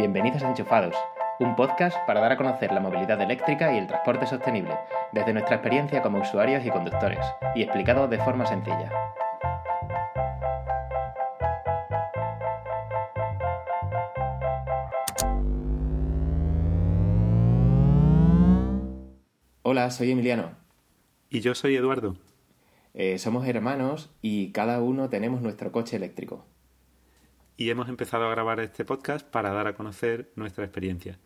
Bienvenidos a Enchufados, un podcast para dar a conocer la movilidad eléctrica y el transporte sostenible, desde nuestra experiencia como usuarios y conductores, y explicado de forma sencilla. Hola, soy Emiliano. Y yo soy Eduardo. Eh, somos hermanos y cada uno tenemos nuestro coche eléctrico. Y hemos empezado a grabar este podcast para dar a conocer nuestra experiencia.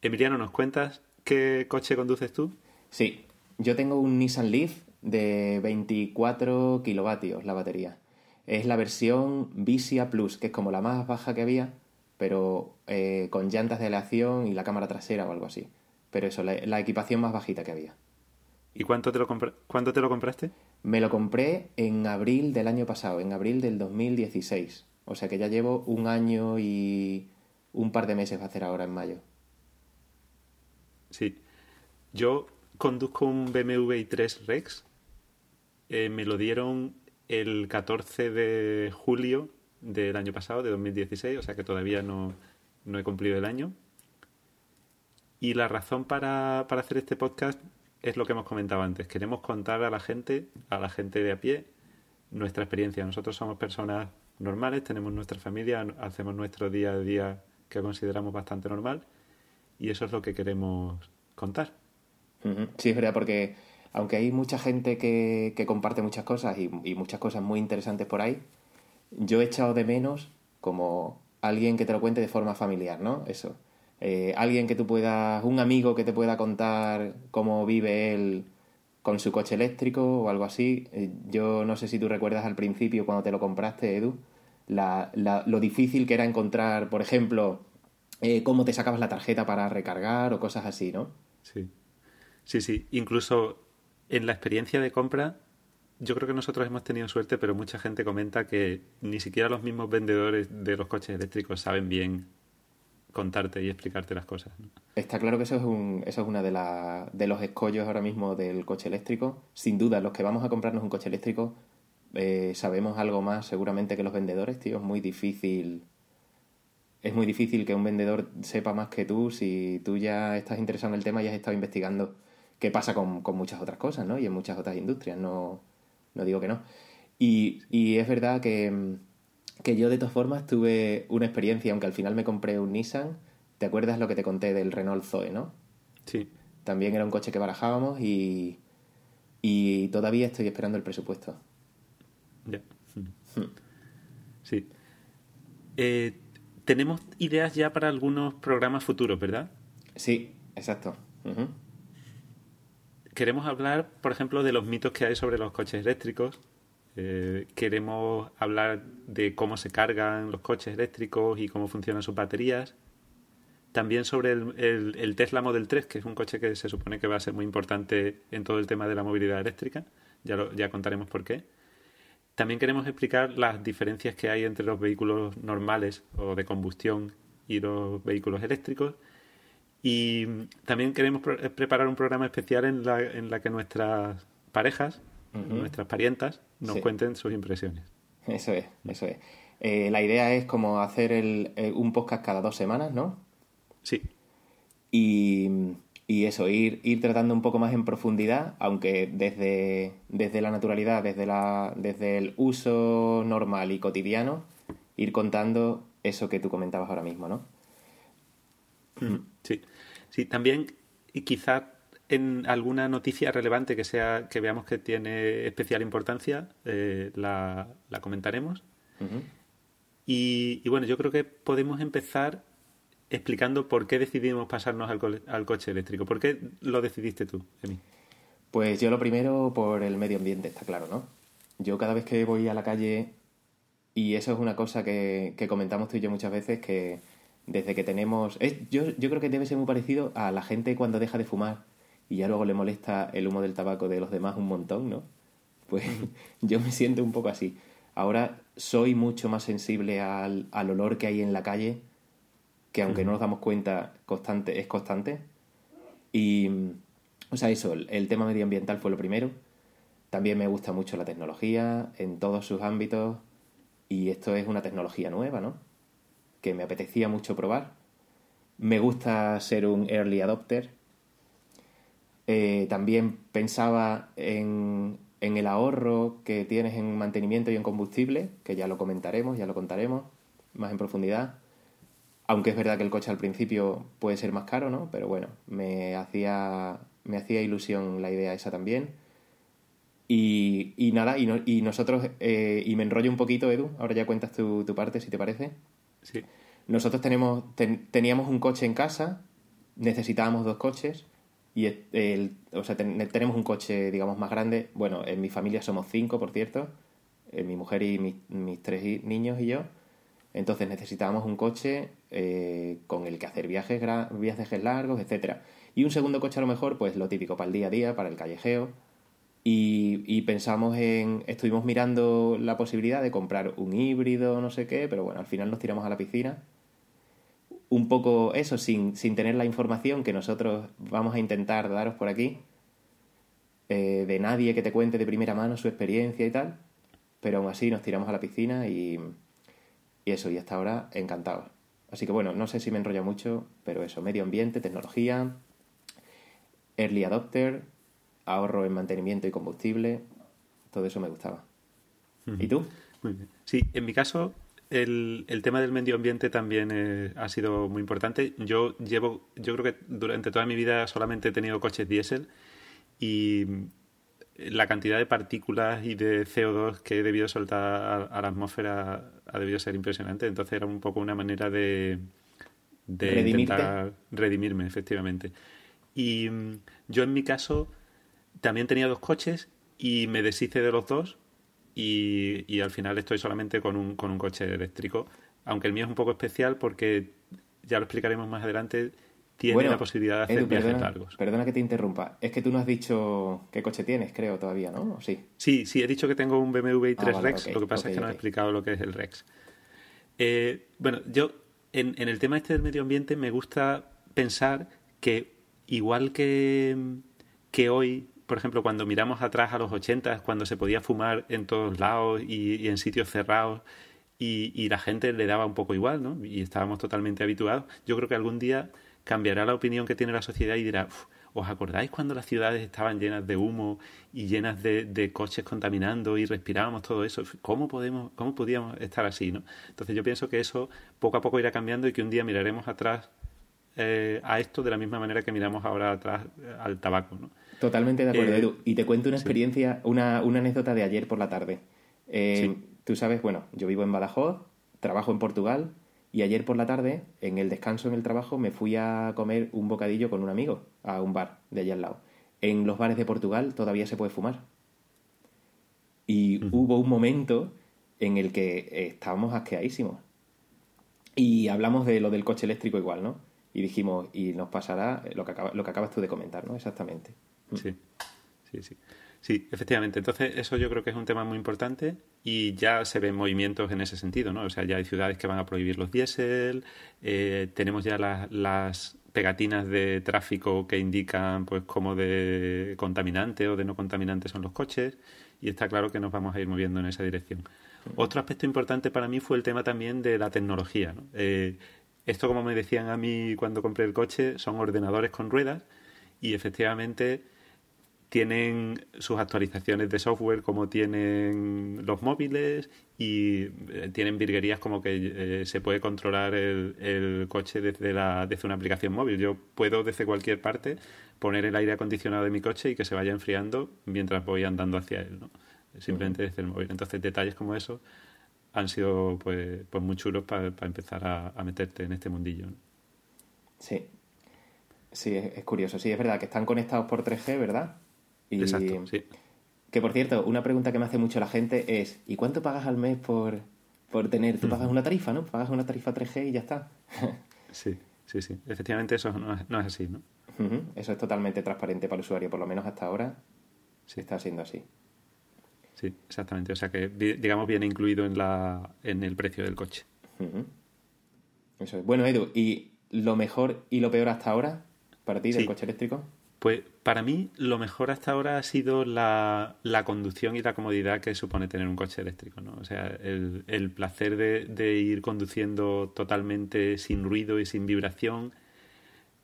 Emiliano, ¿nos cuentas qué coche conduces tú? Sí, yo tengo un Nissan Leaf de 24 kilovatios la batería. Es la versión Visia Plus, que es como la más baja que había, pero eh, con llantas de aleación y la cámara trasera o algo así. Pero eso, la, la equipación más bajita que había. ¿Y cuánto te, lo cuánto te lo compraste? Me lo compré en abril del año pasado, en abril del 2016. O sea que ya llevo un año y un par de meses a hacer ahora en mayo. Sí. Yo conduzco un BMW i3 Rex. Eh, me lo dieron el 14 de julio del año pasado, de 2016, o sea que todavía no, no he cumplido el año. Y la razón para, para hacer este podcast es lo que hemos comentado antes. Queremos contar a la gente, a la gente de a pie, nuestra experiencia. Nosotros somos personas normales, tenemos nuestra familia, hacemos nuestro día a día que consideramos bastante normal y eso es lo que queremos contar. Sí, es verdad, porque aunque hay mucha gente que, que comparte muchas cosas y, y, muchas cosas muy interesantes por ahí, yo he echado de menos como alguien que te lo cuente de forma familiar, ¿no? Eso. Eh, alguien que tú puedas, un amigo que te pueda contar cómo vive él con su coche eléctrico o algo así. Eh, yo no sé si tú recuerdas al principio cuando te lo compraste, Edu, la, la, lo difícil que era encontrar, por ejemplo, eh, cómo te sacabas la tarjeta para recargar o cosas así, ¿no? Sí, sí, sí. Incluso en la experiencia de compra, yo creo que nosotros hemos tenido suerte, pero mucha gente comenta que ni siquiera los mismos vendedores de los coches eléctricos saben bien contarte y explicarte las cosas. ¿no? Está claro que eso es, un, eso es una de, la, de los escollos ahora mismo del coche eléctrico. Sin duda, los que vamos a comprarnos un coche eléctrico eh, sabemos algo más seguramente que los vendedores, tío. Es muy difícil. Es muy difícil que un vendedor sepa más que tú si tú ya estás interesado en el tema y has estado investigando qué pasa con, con muchas otras cosas, ¿no? Y en muchas otras industrias, no, no digo que no. Y, y es verdad que que yo de todas formas tuve una experiencia, aunque al final me compré un Nissan. ¿Te acuerdas lo que te conté del Renault Zoe, no? Sí. También era un coche que barajábamos y, y todavía estoy esperando el presupuesto. Ya. Sí. Eh, tenemos ideas ya para algunos programas futuros, ¿verdad? Sí, exacto. Uh -huh. Queremos hablar, por ejemplo, de los mitos que hay sobre los coches eléctricos, eh, queremos hablar de cómo se cargan los coches eléctricos y cómo funcionan sus baterías. También sobre el, el, el, Tesla Model 3, que es un coche que se supone que va a ser muy importante en todo el tema de la movilidad eléctrica. Ya, lo, ya contaremos por qué. También queremos explicar las diferencias que hay entre los vehículos normales o de combustión y los vehículos eléctricos. Y también queremos pre preparar un programa especial en la, en la que nuestras parejas uh -huh. nuestras parientas nos sí. cuenten sus impresiones. Eso es, eso es. Eh, la idea es como hacer el, eh, un podcast cada dos semanas, ¿no? Sí. Y, y, eso, ir, ir tratando un poco más en profundidad, aunque desde, desde la naturalidad, desde, la, desde el uso normal y cotidiano, ir contando eso que tú comentabas ahora mismo, ¿no? Sí, sí, también y quizá en alguna noticia relevante que sea que veamos que tiene especial importancia, eh, la, la, comentaremos. Uh -huh. y, y, bueno, yo creo que podemos empezar explicando por qué decidimos pasarnos al, co al coche eléctrico. ¿Por qué lo decidiste tú, Emi? Pues yo lo primero por el medio ambiente, está claro, ¿no? Yo cada vez que voy a la calle, y eso es una cosa que, que comentamos tú y yo muchas veces, que desde que tenemos... Es, yo, yo creo que debe ser muy parecido a la gente cuando deja de fumar y ya luego le molesta el humo del tabaco de los demás un montón, ¿no? Pues yo me siento un poco así. Ahora soy mucho más sensible al, al olor que hay en la calle, que aunque no nos damos cuenta, constante, es constante. Y, o sea, eso, el, tema medioambiental fue lo primero. También me gusta mucho la tecnología en todos sus ámbitos y esto es una tecnología nueva, ¿no? que me apetecía mucho probar. Me gusta ser un early adopter. Eh, también pensaba en, en el ahorro que tienes en mantenimiento y en combustible, que ya lo comentaremos, ya lo contaremos más en profundidad. Aunque es verdad que el coche al principio puede ser más caro, ¿no? Pero bueno, me hacía, me hacía ilusión la idea esa también. Y, y nada, y, y nosotros, eh, y me enrollo un poquito, Edu, ahora ya cuentas tu, tu parte, si te parece. Sí. Nosotros tenemos, teníamos un coche en casa, necesitábamos dos coches, y el, o sea, tenemos un coche, digamos, más grande. Bueno, en mi familia somos cinco, por cierto, eh, mi mujer y mis tres niños y yo. Entonces necesitábamos un coche eh, con el que hacer viajes, viajes largos, etcétera. Y un segundo coche a lo mejor, pues lo típico para el día a día, para el callejeo. Y, y, pensamos en. Estuvimos mirando la posibilidad de comprar un híbrido, no sé qué, pero bueno, al final nos tiramos a la piscina. Un poco eso, sin, sin tener la información que nosotros vamos a intentar daros por aquí, eh, de nadie que te cuente de primera mano su experiencia y tal, pero aún así nos tiramos a la piscina y, y eso, y hasta ahora encantado. Así que bueno, no sé si me enrollo mucho, pero eso, medio ambiente, tecnología, early adopter, ahorro en mantenimiento y combustible, todo eso me gustaba. ¿Y tú? Muy bien. Sí, en mi caso, el, el tema del medio ambiente también eh, ha sido muy importante. Yo llevo, yo creo que durante toda mi vida solamente he tenido coches diésel y la cantidad de partículas y de CO2 que he debido soltar a, la atmósfera ha debido ser impresionante. Entonces era un poco una manera de, de intentar redimirme, efectivamente. Y mm, yo en mi caso también tenía dos coches y me deshice de los dos y, y al final estoy solamente con un, con un coche eléctrico. Aunque el mío es un poco especial porque, ya lo explicaremos más adelante, tiene la posibilidad de hacer viajes largos. Perdona que te interrumpa. Es que tú no has dicho qué coche tienes, creo, todavía, ¿no? sí? Sí, sí, he dicho que tengo un BMW i3 ah, Rex. lo que pasa es que no he explicado lo que es el Rex. Eh, bueno, yo en, en el tema este del medio ambiente me gusta pensar que igual que, que hoy por ejemplo, cuando miramos atrás a los 80, cuando se podía fumar en todos lados y, y en sitios cerrados y, y, la gente le daba un poco igual, ¿no? Y estábamos totalmente habituados. Yo creo que algún día cambiará la opinión que tiene la sociedad y dirá, ¿os acordáis cuando las ciudades estaban llenas de humo y llenas de, coches contaminando y respirábamos todo eso? ¿Cómo, podemos, ¿Cómo podíamos estar así? ¿no? Entonces yo pienso que eso poco a poco irá cambiando y que un día miraremos atrás eh, a esto de la misma manera que miramos ahora atrás eh, al tabaco. ¿no? Totalmente de acuerdo, eh, Edu. Y te cuento una experiencia, una, una, anécdota de ayer por la tarde. Tú sabes, bueno, yo vivo en Badajoz, trabajo en Portugal y ayer por la tarde, en el descanso en el trabajo, me fui a comer un bocadillo con un amigo a un bar de allá al lado. En los bares de Portugal todavía se puede fumar. Y hubo un momento en el que estábamos asqueadísimos. Y hablamos de lo del coche eléctrico igual, ¿no? Y dijimos, y nos pasará lo que, lo que acabas tú de comentar, ¿no? Exactamente. Sí, sí, sí. Sí, efectivamente. Entonces, eso yo creo que es un tema muy importante y ya se ven movimientos en ese sentido, ¿no? O sea, ya hay ciudades que van a prohibir los diésel, eh, tenemos ya las pegatinas de tráfico que indican, pues, cómo de contaminante o de no contaminante son los coches y está claro que nos vamos a ir moviendo en esa dirección. Otro aspecto importante para mí fue el tema también de la tecnología, ¿no? Eh, esto, como me decían a mí cuando compré el coche, son ordenadores con ruedas y efectivamente tienen sus actualizaciones de software como tienen los móviles y eh, tienen virguerías como que eh, se puede controlar el, coche desde, la, desde una aplicación móvil. Yo puedo desde cualquier parte poner el aire acondicionado de mi coche y que se vaya enfriando mientras voy andando hacia él, ¿no? simplemente desde el móvil. Entonces detalles como eso han sido pues, pues muy chulos para empezar a, meterte en este mundillo. Sí, sí, es curioso. Sí, es verdad que están conectados por 3G, ¿verdad? Exacto, sí. Que por cierto, una pregunta que me hace mucho la gente es: ¿y cuánto pagas al mes por, por tener? Tú pagas una tarifa, ¿no? Pagas una tarifa 3G y ya está. sí, sí, sí. Efectivamente, eso no es, no es así, ¿no? Eso es totalmente transparente para el usuario, por lo menos hasta ahora sí. está siendo así. Sí, exactamente. O sea que, digamos, viene incluido en, la, en el precio del coche. Eso es. Bueno, Edu, ¿y lo mejor y lo peor hasta ahora para ti del coche eléctrico? Pues para mí lo mejor hasta ahora ha sido la, conducción y la comodidad que supone tener un coche eléctrico. ¿no? O sea, el, placer de, ir conduciendo totalmente sin ruido y sin vibración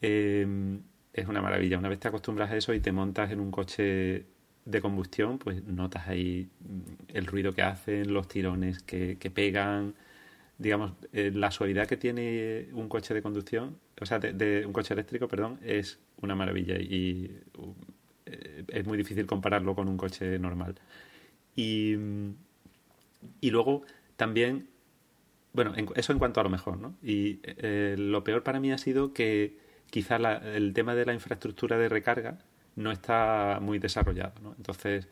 em, es una maravilla. Una vez te acostumbras a eso y te montas en un coche de combustión, pues notas ahí el ruido que hacen, los tirones que, pegan, digamos, eh, la suavidad que tiene un coche de conducción, o sea, de, un coche eléctrico, perdón, es una maravilla y eh, es muy difícil compararlo con un coche normal. Y, y luego también, bueno, eso en cuanto a lo mejor, ¿no? Y eh, lo peor para mí ha sido que quizá el tema de la infraestructura de recarga no está muy desarrollado, ¿no? Entonces,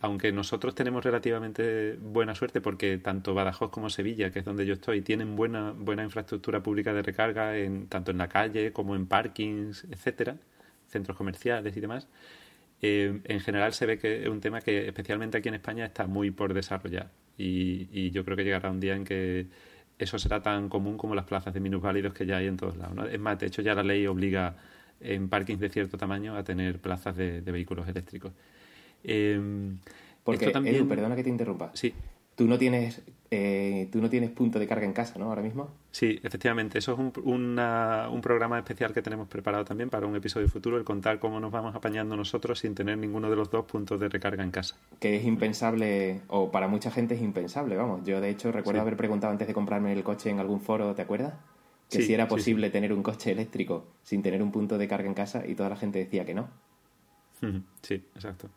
aunque nosotros tenemos relativamente buena suerte porque tanto Badajoz como Sevilla, que es donde yo estoy, tienen buena, buena infraestructura pública de recarga en, tanto en la calle como en parkings, etcétera, centros comerciales y demás, eh, en general se ve que es un tema que especialmente aquí en España está muy por desarrollar y, yo creo que llegará un día en que eso será tan común como las plazas de minusválidos que ya hay en todos lados. Es más, de hecho ya la ley obliga en parkings de cierto tamaño a tener plazas de, vehículos eléctricos. Eh, Porque, también... perdona que te interrumpa. Sí. Tú no tienes eh, tú no tienes punto de carga en casa, ¿no? Ahora mismo. Sí, efectivamente. Eso es un, un programa especial que tenemos preparado también para un episodio futuro, el contar cómo nos vamos apañando nosotros sin tener ninguno de los dos puntos de recarga en casa. Que es impensable, o para mucha gente es impensable, vamos. Yo, de hecho, recuerdo haber preguntado antes de comprarme el coche en algún foro, ¿te acuerdas? Que si era posible tener un coche eléctrico sin tener un punto de carga en casa y toda la gente decía que no. Sí, exacto.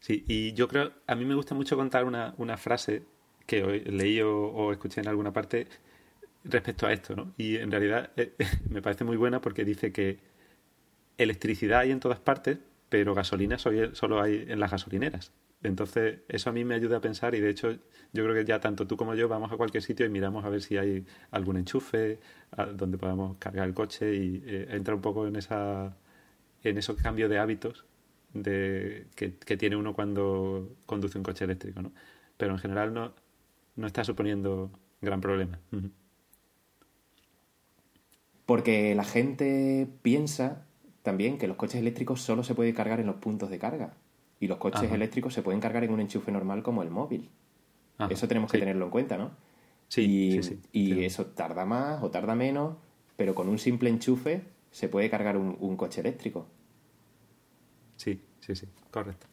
Sí, y yo creo, a mí me gusta mucho contar una, una frase que hoy leí o, escuché en alguna parte respecto a esto, ¿no? Y en realidad eh, me parece muy buena porque dice que electricidad hay en todas partes, pero gasolina solo hay en las gasolineras. Entonces, eso a mí me ayuda a pensar y de hecho yo creo que ya tanto tú como yo vamos a cualquier sitio y miramos a ver si hay algún enchufe donde podamos cargar el coche y eh, entra un poco en esa en esos cambios de hábitos de, que, tiene uno cuando conduce un coche eléctrico, ¿no? Pero en general no, no está suponiendo gran problema. Porque la gente piensa también que los coches eléctricos solo se pueden cargar en los puntos de carga. Y los coches eléctricos se pueden cargar en un enchufe normal como el móvil. Eso tenemos que tenerlo en cuenta, ¿no? Sí, y, eso tarda más o tarda menos, pero con un simple enchufe se puede cargar un coche eléctrico. Sí, sí, sí, correcto.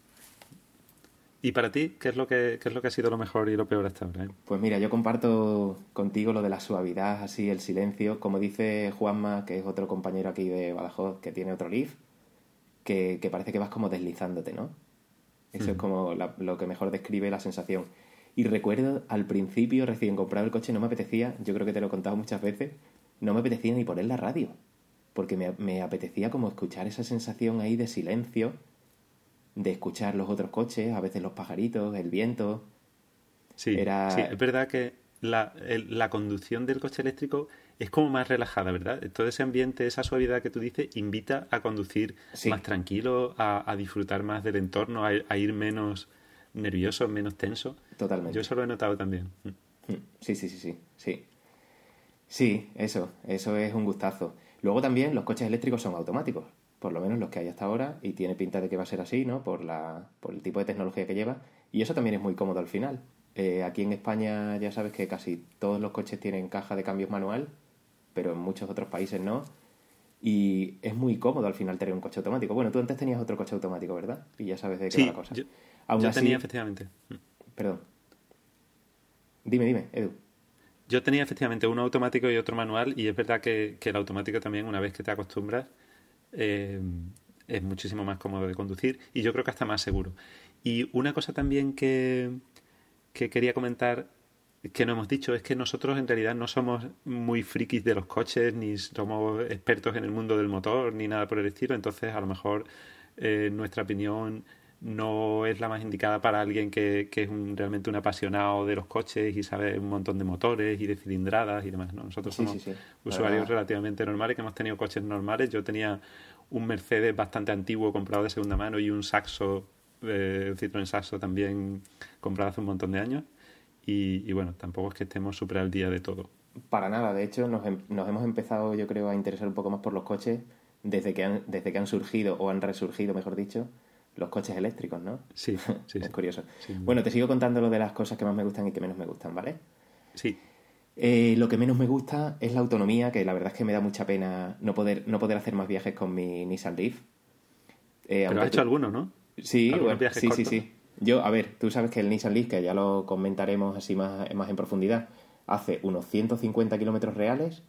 ¿Y para ti qué es lo que es lo que ha sido lo mejor y lo peor hasta ahora? Eh? Pues mira, yo comparto contigo lo de la suavidad, así el silencio, como dice Juanma, que es otro compañero aquí de Badajoz que tiene otro Leaf, que, parece que vas como deslizándote, ¿no? Eso es como lo que mejor describe la sensación. Y recuerdo al principio, recién comprado el coche, no me apetecía, yo creo que te lo he contado muchas veces, no me apetecía ni poner la radio porque me, apetecía como escuchar esa sensación ahí de silencio, de escuchar los otros coches, a veces los pajaritos, el viento. Sí, es verdad que la, la, conducción del coche eléctrico es como más relajada, ¿verdad? Todo ese ambiente, esa suavidad que tú dices, invita a conducir más tranquilo, a, disfrutar más del entorno, a, ir menos nervioso, menos tenso. Totalmente. Yo eso lo he notado también. Mm. Sí, sí, sí, sí, sí. Sí, eso, eso es un gustazo. Luego también los coches eléctricos son automáticos, por lo menos los que hay hasta ahora, y tiene pinta de que va a ser así, ¿no? Por, la, por el tipo de tecnología que lleva, y eso también es muy cómodo al final. Eh, aquí en España ya sabes que casi todos los coches tienen caja de cambios manual, pero en muchos otros países no. Y es muy cómodo al final tener un coche automático. Bueno, tú antes tenías otro coche automático, ¿verdad? Y ya sabes de qué va la cosa. Yo, Aún tenía efectivamente. Perdón. Dime, dime, Edu. Yo tenía efectivamente uno automático y otro manual y es verdad que, el automático también, una vez que te acostumbras, eh, es muchísimo más cómodo de conducir y yo creo que hasta más seguro. Y una cosa también que, que quería comentar que no hemos dicho es que nosotros en realidad no somos muy frikis de los coches, ni somos expertos en el mundo del motor, ni nada por el estilo, entonces a lo mejor eh, nuestra opinión no es la más indicada para alguien que, que es un, realmente un apasionado de los coches y sabe un montón de motores y de cilindradas y demás. ¿no? Nosotros somos usuarios relativamente normales que hemos tenido coches normales. Yo tenía un Mercedes bastante antiguo comprado de segunda mano y un Saxo, eh, un Citroën Saxo también comprado hace un montón de años. Y, bueno, tampoco es que estemos súper al día de todo. Para nada, de hecho nos, nos hemos empezado yo creo a interesar un poco más por los coches desde que han, desde que han surgido, o han resurgido, mejor dicho, los coches eléctricos, ¿no? Sí, sí. es curioso. Bueno, te sigo contando lo de las cosas que más me gustan y que menos me gustan, ¿vale? Sí. Eh, lo que menos me gusta es la autonomía, que la verdad es que me da mucha pena no poder, no poder hacer más viajes con mi Nissan Leaf. Eh, Pero has hecho alguno, ¿no? Sí, bueno, sí, sí, sí. Yo, a ver, tú sabes que el Nissan Leaf, que ya lo comentaremos así más, más en profundidad, hace unos 150 kilómetros reales.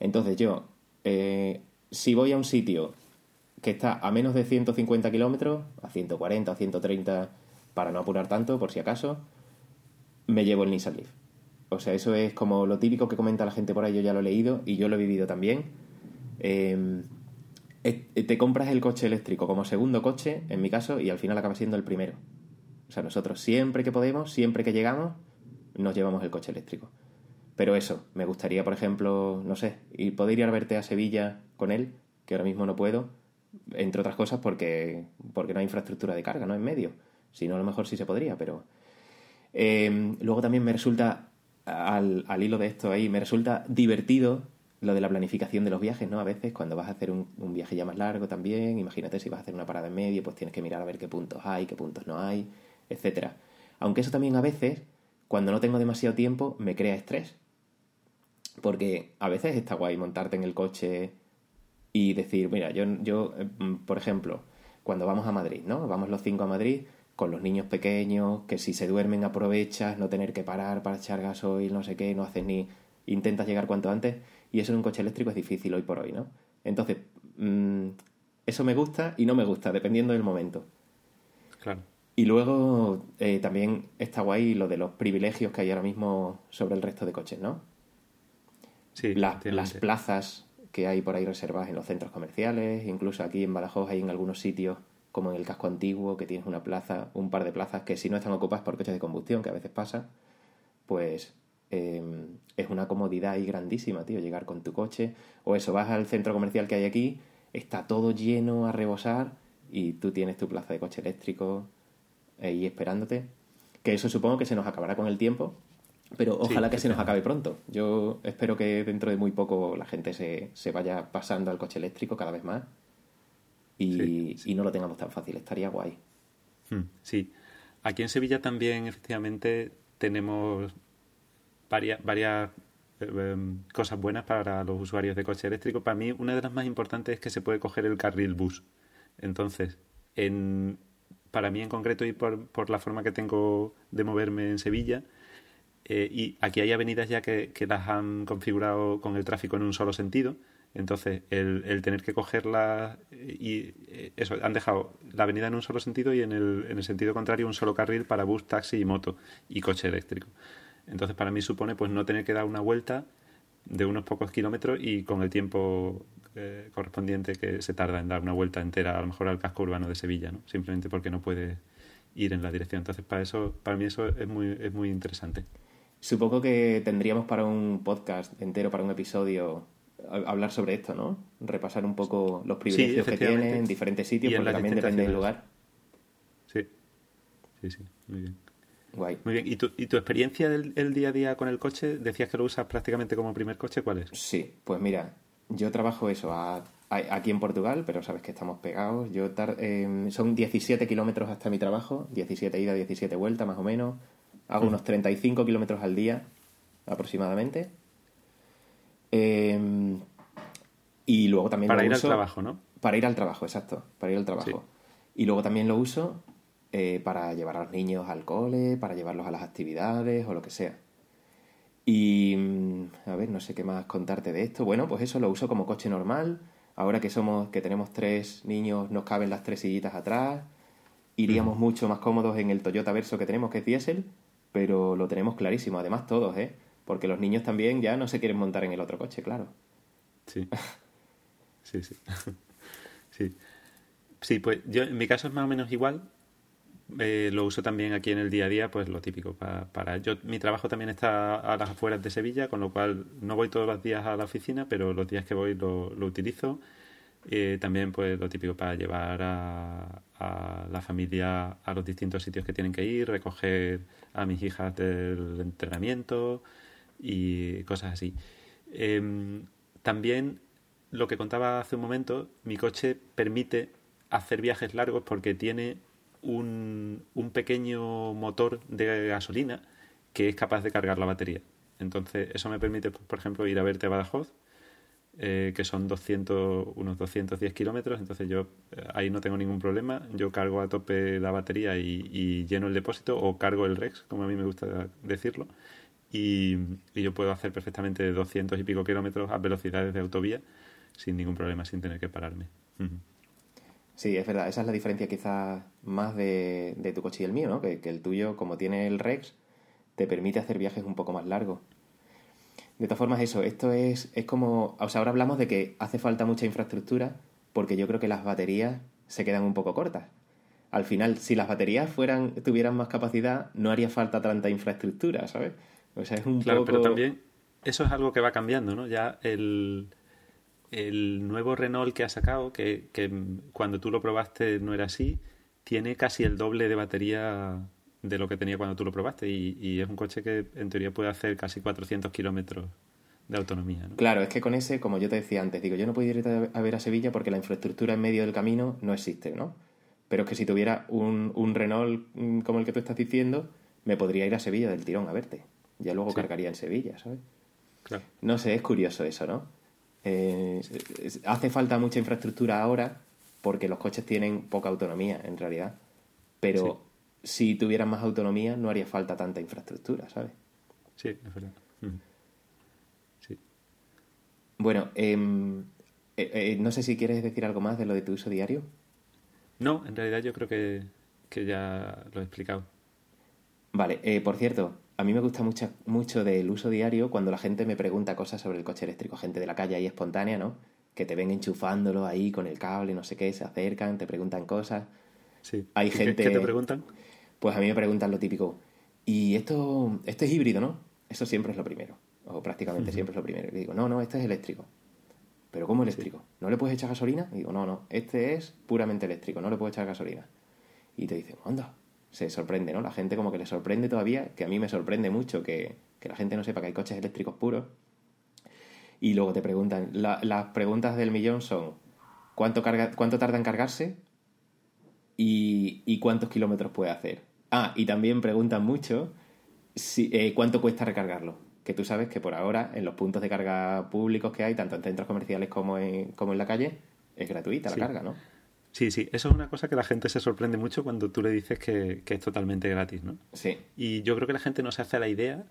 Entonces yo, eh, si voy a un sitio que está a menos de 150 kilómetros, a 140 o 130, para no apurar tanto, por si acaso, me llevo el Nissan Leaf. O sea, eso es como lo típico que comenta la gente por ahí, yo ya lo he leído y yo lo he vivido también. Em, te compras el coche eléctrico como segundo coche, en mi caso, y al final acaba siendo el primero. O sea, nosotros siempre que podemos, siempre que llegamos, nos llevamos el coche eléctrico. Pero eso, me gustaría, por ejemplo, no sé, poder ir a verte a Sevilla con él, que ahora mismo no puedo, entre otras cosas porque, porque no hay infraestructura de carga, ¿no? En medio. Si no, a lo mejor sí se podría, pero... Em, luego también me resulta, al, al, hilo de esto ahí, me resulta divertido lo de la planificación de los viajes, ¿no? A veces cuando vas a hacer un, un, viaje ya más largo también, imagínate si vas a hacer una parada en medio, pues tienes que mirar a ver qué puntos hay, qué puntos no hay, etcétera. Aunque eso también a veces cuando no tengo demasiado tiempo me crea estrés. Porque a veces está guay montarte en el coche y decir, mira, yo, yo mm, por ejemplo, cuando vamos a Madrid, ¿no? Vamos los cinco a Madrid con los niños pequeños, que si se duermen aprovechas, no tener que parar para echar gasoil, no sé qué, no haces ni... intentas llegar cuanto antes, y eso en un coche eléctrico es difícil hoy por hoy, ¿no? Entonces, mm, eso me gusta y no me gusta, dependiendo del momento. Claro. Y luego eh, también está guay lo de los privilegios que hay ahora mismo sobre el resto de coches, ¿no? Sí, las plazas que hay por ahí reservadas en los centros comerciales, incluso aquí en Badajoz hay en algunos sitios, como en el casco antiguo, que tienes una plaza, un par de plazas que si no están ocupadas por coches de combustión, que a veces pasa, pues em, es una comodidad ahí grandísima, tío, llegar con tu coche. O eso, vas al centro comercial que hay aquí, está todo lleno a rebosar y tú tienes tu plaza de coche eléctrico, ahí esperándote. Que eso supongo que se nos acabará con el tiempo, pero ojalá que se nos acabe pronto. Yo espero que dentro de muy poco la gente se, se vaya pasando al coche eléctrico cada vez más y, y, no lo tengamos tan fácil. Estaría guay. Hmm, sí. Aquí en Sevilla también, efectivamente, tenemos varias, varias eh, em, cosas buenas para los usuarios de coche eléctrico. Para mí, una de las más importantes es que se puede coger el carril bus. Entonces, en, para mí en concreto y por, por la forma que tengo de moverme en Sevilla, eh, y aquí hay avenidas ya que, que, las han configurado con el tráfico en un solo sentido. Entonces, el, el tener que cogerla y eh, eso, han dejado la avenida en un solo sentido y en el, en el sentido contrario un solo carril para bus, taxi y moto y coche eléctrico. Entonces, para mí supone pues no tener que dar una vuelta de unos pocos kilómetros y con el tiempo eh, correspondiente que se tarda en dar una vuelta entera, a lo mejor al casco urbano de Sevilla, ¿no? Simplemente porque no puede ir en la dirección. Entonces, para eso, para mí eso es muy, es muy interesante. Supongo que tendríamos para un podcast entero, para un episodio, hablar sobre esto, ¿no? Repasar un poco los privilegios que tiene en diferentes sitios, porque también depende del lugar. Sí, sí, sí, muy bien. Guay. Muy bien. ¿Y tu, ¿Y tu experiencia del día a día con el coche? Decías que lo usas prácticamente como primer coche. ¿Cuál es? Sí, pues mira, yo trabajo eso aquí en Portugal, pero sabes que estamos pegados. Yo em, son 17 kilómetros hasta mi trabajo, 17 ida, 17 vuelta más o menos. Hago mm. unos 35 kilómetros al día aproximadamente. Em, y luego también para ir al trabajo, ¿no? Para ir al trabajo, exacto. Para ir al trabajo. Y luego también lo uso eh, para llevar a los niños al cole, para llevarlos a las actividades o lo que sea. Y a ver, no sé qué más contarte de esto. Bueno, pues eso lo uso como coche normal. Ahora que somos, que tenemos tres niños, nos caben las tres sillitas atrás. Iríamos mucho más cómodos en el Toyota Verso que tenemos, que es diésel, pero lo tenemos clarísimo, además todos, ¿eh? Porque los niños también ya no se quieren montar en el otro coche, claro. Sí. Sí, sí. sí. Sí, pues yo en mi caso es más o menos igual. Eh, lo uso también aquí en el día a día, pues lo típico. Para, yo, mi trabajo también está a las afueras de Sevilla, con lo cual no voy todos los días a la oficina, pero los días que voy lo, lo utilizo. Eh, también pues lo típico para llevar a, a, la familia a los distintos sitios que tienen que ir, recoger a mis hijas del entrenamiento y cosas así. Em, también lo que contaba hace un momento, mi coche permite hacer viajes largos porque tiene un, un pequeño motor de gasolina que es capaz de cargar la batería. Entonces, eso me permite, por ejemplo, ir a verte a Badajoz, eh, que son 200, unos 210 kilómetros. Entonces, yo eh, ahí no tengo ningún problema. Yo cargo a tope la batería y, lleno el depósito, o cargo el Rex, como a mí me gusta decirlo. Y, yo puedo hacer perfectamente 200 y pico kilómetros a velocidades de autovía sin ningún problema, sin tener que pararme. Sí, es verdad. Esa es la diferencia quizás más de, tu coche y el mío, ¿no? Que, que el tuyo, como tiene el Rex, te permite hacer viajes un poco más largos. De todas formas, eso, esto es, es como, o sea, ahora hablamos de que hace falta mucha infraestructura porque yo creo que las baterías se quedan un poco cortas. Al final, si las baterías fueran, tuvieran más capacidad, no haría falta tanta infraestructura, ¿sabes? O sea, es un claro, pero también eso es algo que va cambiando, ¿no? Ya el, el nuevo Renault que ha sacado, que, que cuando tú lo probaste no era así, tiene casi el doble de batería de lo que tenía cuando tú lo probaste y, es un coche que en teoría puede hacer casi 400 kilómetros de autonomía. ¿no? Claro, es que con ese, como yo te decía antes, digo, yo no puedo ir a ver a Sevilla porque la infraestructura en medio del camino no existe, ¿no? Pero es que si tuviera un, un Renault mm, como el que tú estás diciendo, me podría ir a Sevilla del tirón a verte. Ya luego cargaría en Sevilla, ¿sabes? Claro. No sé, es curioso eso, ¿no? Eh, hace falta mucha infraestructura ahora porque los coches tienen poca autonomía, en realidad. Pero si tuvieran más autonomía no haría falta tanta infraestructura, ¿sabes? Sí, es verdad. Sí. Bueno, em, eh, eh, no sé si quieres decir algo más de lo de tu uso diario. No, en realidad yo creo que, ya lo he explicado. Vale, eh, por cierto, a mí me gusta mucho, mucho del uso diario cuando la gente me pregunta cosas sobre el coche eléctrico, gente de la calle ahí espontánea, ¿no? Que te ven enchufándolo ahí con el cable, no sé qué, se acercan, te preguntan cosas. Sí. Hay gente... ¿Qué te preguntan? Pues a mí me preguntan lo típico, y esto, esto es híbrido, ¿no? Eso siempre es lo primero, o prácticamente siempre es lo primero. Y digo, no, no, este es eléctrico. ¿Pero cómo eléctrico? ¿No le puedes echar gasolina? Y digo, no, no, este es puramente eléctrico, no le puedo echar gasolina. Y te dicen, anda, se sorprende, ¿no? La gente como que le sorprende todavía, que a mí me sorprende mucho que, la gente no sepa que hay coches eléctricos puros. Y luego te preguntan, las preguntas del millón son, ¿cuánto, carga, ¿cuánto tarda en cargarse? Y, y cuántos kilómetros puede hacer. Ah, y también preguntan mucho si, eh, cuánto cuesta recargarlo. Que tú sabes que por ahora en los puntos de carga públicos que hay, tanto en centros comerciales como en, como en la calle, es gratuita la carga, ¿no? Sí, sí, eso es una cosa que la gente se sorprende mucho cuando tú le dices que, es totalmente gratis, ¿no? Sí. Y yo creo que la gente no se hace la idea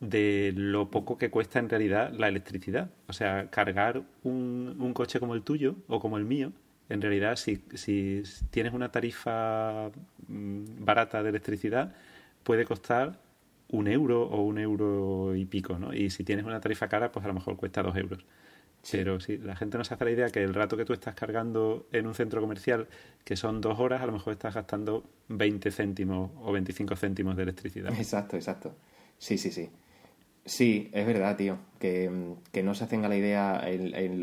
de lo poco que cuesta en realidad la electricidad. O sea, cargar un, un coche como el tuyo o como el mío en realidad si, si tienes una tarifa mm, barata de electricidad, puede costar un euro o un euro y pico, ¿no? Y si tienes una tarifa cara, pues a lo mejor cuesta dos euros. Pero sí, la gente no se hace la idea que el rato que tú estás cargando en un centro comercial, que son dos horas, a lo mejor estás gastando 20 céntimos o 25 céntimos de electricidad. Exacto, exacto. Sí, sí, sí. Sí, es verdad, tío, que, no se hacen a la idea en, en,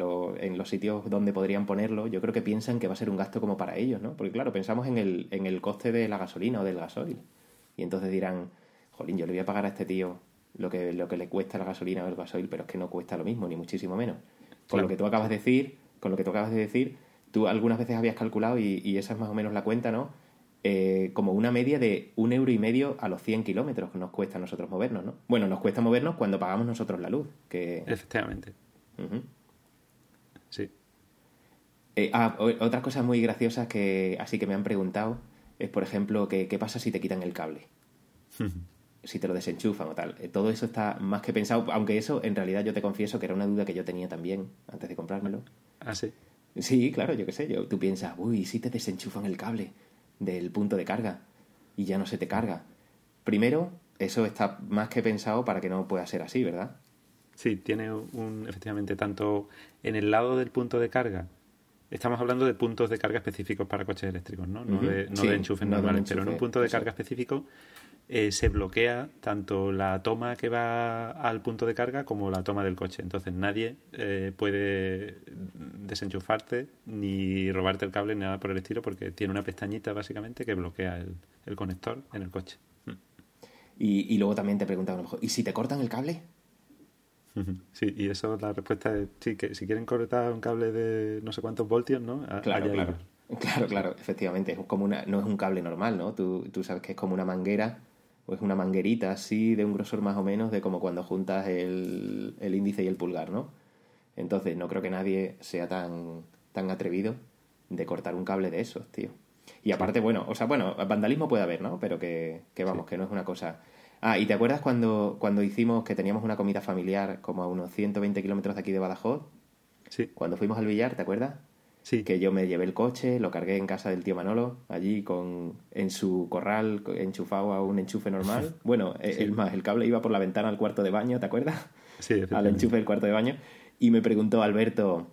los sitios donde podrían ponerlo. Yo creo que piensan que va a ser un gasto como para ellos, ¿no? Porque claro, pensamos en el, en el coste de la gasolina o del gasoil. Y entonces dirán, jolín, yo le voy a pagar a este tío lo que, lo que le cuesta la gasolina o el gasoil, pero es que no cuesta lo mismo, ni muchísimo menos. Con lo que tú acabas de decir, con lo que tú acabas de decir, tú algunas veces habías calculado y, y esa es más o menos la cuenta, ¿no? Eh, como una media de un euro y medio a los 100 kilómetros que nos cuesta a nosotros movernos, ¿no? Bueno, nos cuesta movernos cuando pagamos nosotros la luz. Que... Efectivamente. Sí. Eh, ah, otras cosas muy graciosas que así que me han preguntado es, por ejemplo, que, qué pasa si te quitan el cable. si te lo desenchufan o tal. Eh, todo eso está más que pensado, aunque eso en realidad yo te confieso que era una duda que yo tenía también antes de comprármelo. Ah, sí. Sí, claro, yo qué sé. Yo, tú piensas, uy, si te desenchufan el cable del punto de carga y ya no se te carga. Primero, eso está más que pensado para que no pueda ser así, ¿verdad? Sí, tiene un, efectivamente, tanto en el lado del punto de carga, estamos hablando de puntos de carga específicos para coches eléctricos, ¿no? No, de, no de enchufes normales, pero en un punto de carga específico eh, se bloquea tanto la toma que va al punto de carga como la toma del coche. Entonces nadie eh, puede desenchufarte ni robarte el cable ni nada por el estilo porque tiene una pestañita básicamente que bloquea el, conector en el coche. Y, luego también te preguntan a lo mejor, ¿y si te cortan el cable? Sí, y eso la respuesta es sí, que si quieren cortar un cable de no sé cuántos voltios, ¿no? claro, claro. Claro, claro, efectivamente, es como una, no es un cable normal, ¿no? Tú, tú sabes que es como una manguera o es una manguerita así de un grosor más o menos de como cuando juntas el, el índice y el pulgar, ¿no? Entonces no creo que nadie sea tan, tan atrevido de cortar un cable de esos, tío. Y aparte, bueno, o sea, bueno, vandalismo puede haber, ¿no? Pero que, que vamos, que no es una cosa... Ah, ¿y te acuerdas cuando, cuando hicimos que teníamos una comida familiar como a unos 120 kilómetros de aquí de Badajoz? Sí. Cuando fuimos al billar, ¿te acuerdas? Sí. Que yo me llevé el coche, lo cargué en casa del tío Manolo, allí con en su corral enchufado a un enchufe normal. Bueno, el más, el cable iba por la ventana al cuarto de baño, ¿te acuerdas? Sí, Al enchufe del cuarto de baño. Y me preguntó Alberto,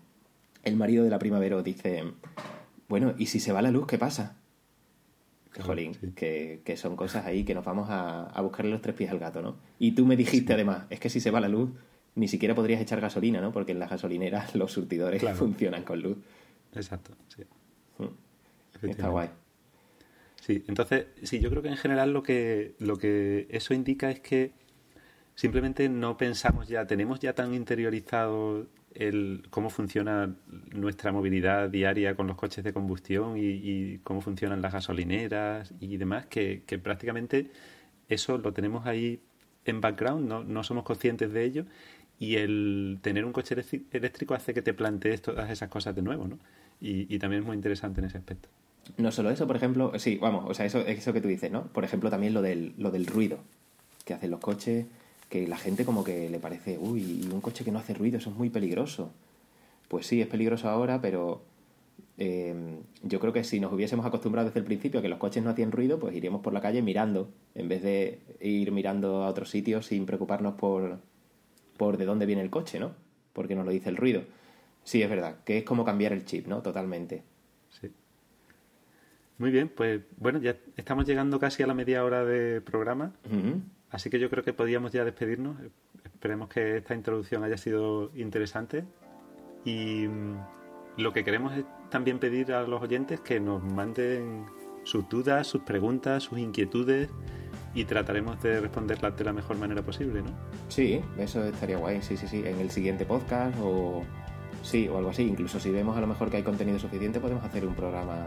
el marido de la primavera, dice, bueno, ¿y si se va la luz, qué pasa? Jolín, que, que, son cosas ahí que nos vamos a, a, buscarle los tres pies al gato, ¿no? Y tú me dijiste además, es que si se va la luz, ni siquiera podrías echar gasolina, ¿no? Porque en las gasolineras los surtidores funcionan con luz. Exacto, sí. Mm. Está guay. Sí, entonces, sí, yo creo que en general lo que, lo que eso indica es que simplemente no pensamos ya, tenemos ya tan interiorizado el cómo funciona nuestra movilidad diaria con los coches de combustión y, cómo funcionan las gasolineras y demás, que, que, prácticamente eso lo tenemos ahí en background, no, no somos conscientes de ello y el tener un coche eléctrico hace que te plantees todas esas cosas de nuevo, ¿no? Y, también es muy interesante en ese aspecto. No solo eso, por ejemplo, sí, vamos, o sea, eso, eso que tú dices, ¿no? Por ejemplo, también lo del, lo del ruido que hacen los coches, que la gente como que le parece, uy, un coche que no hace ruido, eso es muy peligroso. Pues sí, es peligroso ahora, pero eh, yo creo que si nos hubiésemos acostumbrado desde el principio a que los coches no hacían ruido, pues iríamos por la calle mirando, en vez de ir mirando a otros sitios sin preocuparnos por, por de dónde viene el coche, ¿no? Porque nos lo dice el ruido. Sí, es verdad, que es como cambiar el chip, ¿no? Totalmente. Sí. Muy bien, pues bueno, ya estamos llegando casi a la media hora de programa, así que yo creo que podíamos ya despedirnos. Esperemos que esta introducción haya sido interesante y mm, lo que queremos es también pedir a los oyentes que nos manden sus dudas, sus preguntas, sus inquietudes y trataremos de responderlas de la mejor manera posible, ¿no? Sí, eso estaría guay, sí, sí, sí, en el siguiente podcast o Sí, o algo así. Incluso si vemos a lo mejor que hay contenido suficiente, podemos hacer un programa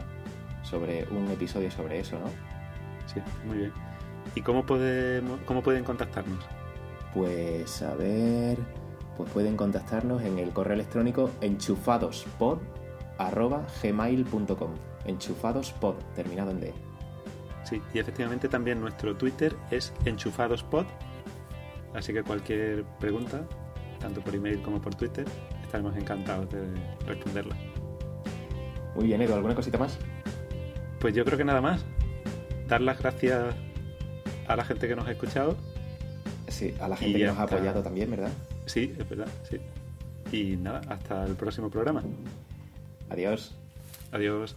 sobre un episodio sobre eso, ¿no? Sí, muy bien. ¿Y cómo, podemos, cómo pueden contactarnos? Pues a ver, pues pueden contactarnos en el correo electrónico enchufadospod.gmail.com Enchufadospod, terminado en D. Sí, y efectivamente también nuestro Twitter es enchufadospod, así que cualquier pregunta, tanto por email como por Twitter, estaremos encantados de responderla. Muy bien, Edu, ¿alguna cosita más? Pues yo creo que nada más. Dar las gracias a la gente que nos ha escuchado. Sí, a la gente que nos ha apoyado también, ¿verdad? Sí, es verdad, sí. Y nada, hasta el próximo programa. Adiós. Adiós.